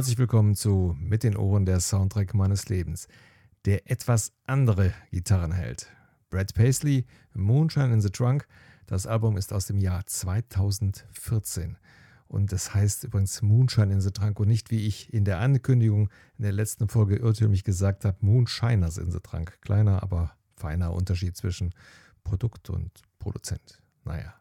Herzlich willkommen zu Mit den Ohren der Soundtrack meines Lebens, der etwas andere Gitarren hält. Brad Paisley, Moonshine in the Trunk. Das Album ist aus dem Jahr 2014. Und das heißt übrigens Moonshine in the Trunk und nicht, wie ich in der Ankündigung in der letzten Folge irrtümlich gesagt habe, Moonshiners in the Trunk. Kleiner, aber feiner Unterschied zwischen Produkt und Produzent. Naja.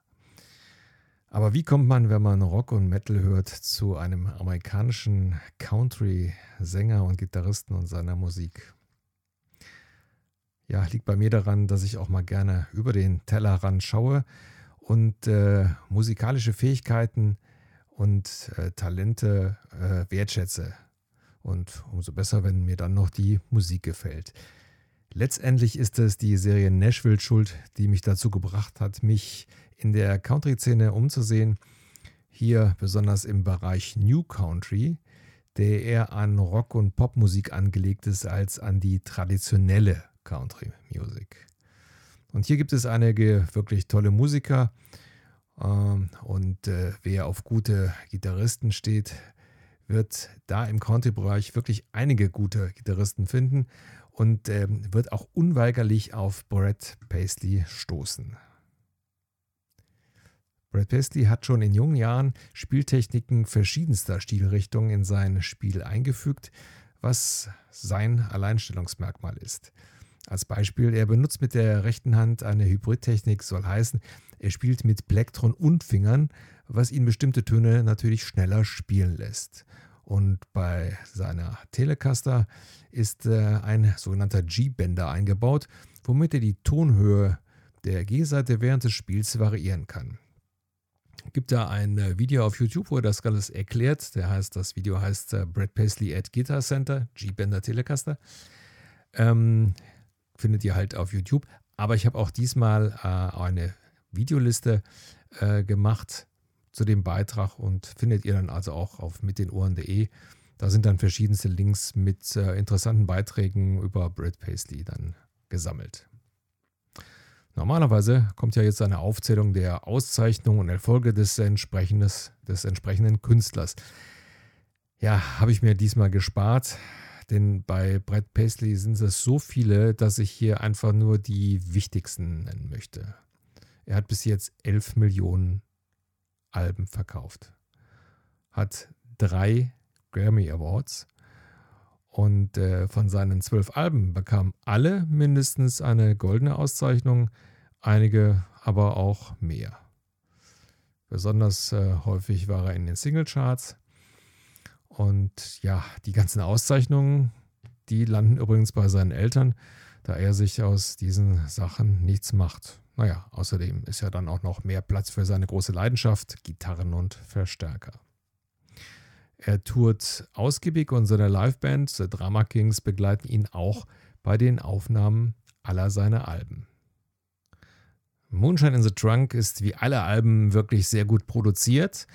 Aber wie kommt man, wenn man Rock und Metal hört, zu einem amerikanischen Country-Sänger und Gitarristen und seiner Musik? Ja, liegt bei mir daran, dass ich auch mal gerne über den Tellerrand schaue und äh, musikalische Fähigkeiten und äh, Talente äh, wertschätze. Und umso besser, wenn mir dann noch die Musik gefällt. Letztendlich ist es die Serie Nashville schuld, die mich dazu gebracht hat, mich in der Country-Szene umzusehen. Hier besonders im Bereich New Country, der eher an Rock- und Popmusik angelegt ist als an die traditionelle Country Music. Und hier gibt es einige wirklich tolle Musiker. Ähm, und äh, wer auf gute Gitarristen steht, wird da im Country-Bereich wirklich einige gute Gitarristen finden und ähm, wird auch unweigerlich auf Brett Paisley stoßen. Brad Paisley hat schon in jungen Jahren Spieltechniken verschiedenster Stilrichtungen in sein Spiel eingefügt, was sein Alleinstellungsmerkmal ist. Als Beispiel, er benutzt mit der rechten Hand eine Hybridtechnik, soll heißen, er spielt mit Plektron und Fingern, was ihn bestimmte Töne natürlich schneller spielen lässt. Und bei seiner Telecaster ist äh, ein sogenannter G-Bender eingebaut, womit er die Tonhöhe der G-Seite während des Spiels variieren kann gibt da ein äh, Video auf YouTube, wo er das alles erklärt. Der heißt, das Video heißt äh, Brad Paisley at Guitar Center, G-Bender Telecaster. Ähm, findet ihr halt auf YouTube. Aber ich habe auch diesmal äh, eine Videoliste äh, gemacht zu dem Beitrag und findet ihr dann also auch auf mitdenohren.de. Da sind dann verschiedenste Links mit äh, interessanten Beiträgen über Brad Paisley dann gesammelt. Normalerweise kommt ja jetzt eine Aufzählung der Auszeichnungen und Erfolge des, des entsprechenden Künstlers. Ja, habe ich mir diesmal gespart, denn bei Brett Paisley sind es so viele, dass ich hier einfach nur die wichtigsten nennen möchte. Er hat bis jetzt 11 Millionen Alben verkauft, hat drei Grammy Awards und äh, von seinen zwölf Alben bekamen alle mindestens eine goldene Auszeichnung, einige aber auch mehr. Besonders äh, häufig war er in den Singlecharts. Und ja, die ganzen Auszeichnungen, die landen übrigens bei seinen Eltern, da er sich aus diesen Sachen nichts macht. Naja, außerdem ist ja dann auch noch mehr Platz für seine große Leidenschaft, Gitarren und Verstärker. Er tourt ausgiebig und seine Liveband The Drama Kings begleiten ihn auch bei den Aufnahmen aller seiner Alben. Moonshine in the Trunk ist wie alle Alben wirklich sehr gut produziert,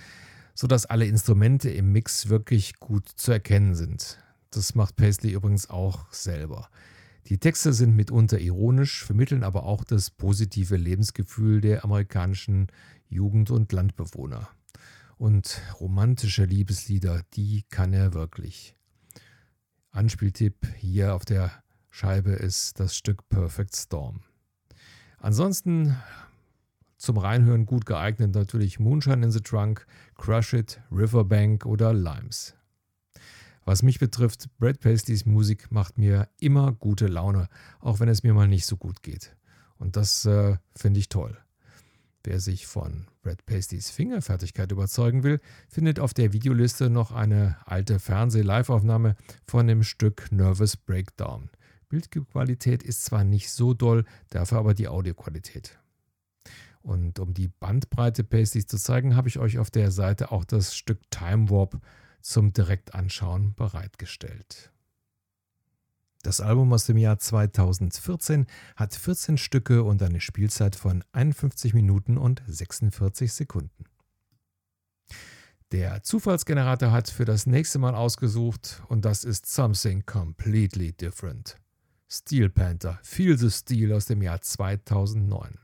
sodass alle Instrumente im Mix wirklich gut zu erkennen sind. Das macht Paisley übrigens auch selber. Die Texte sind mitunter ironisch, vermitteln aber auch das positive Lebensgefühl der amerikanischen Jugend- und Landbewohner. Und romantische Liebeslieder, die kann er wirklich. Anspieltipp hier auf der Scheibe ist das Stück Perfect Storm. Ansonsten zum Reinhören gut geeignet natürlich Moonshine in the Trunk, Crush It, Riverbank oder Limes. Was mich betrifft, Brad Paisleys Musik macht mir immer gute Laune, auch wenn es mir mal nicht so gut geht. Und das äh, finde ich toll. Wer sich von Brad Pastys Fingerfertigkeit überzeugen will, findet auf der Videoliste noch eine alte Fernseh-Live-Aufnahme von dem Stück Nervous Breakdown. Bildqualität ist zwar nicht so doll, dafür aber die Audioqualität. Und um die Bandbreite Pasties zu zeigen, habe ich euch auf der Seite auch das Stück Time Warp zum Direktanschauen bereitgestellt. Das Album aus dem Jahr 2014 hat 14 Stücke und eine Spielzeit von 51 Minuten und 46 Sekunden. Der Zufallsgenerator hat für das nächste Mal ausgesucht und das ist Something Completely Different. Steel Panther, Feel the Steel aus dem Jahr 2009.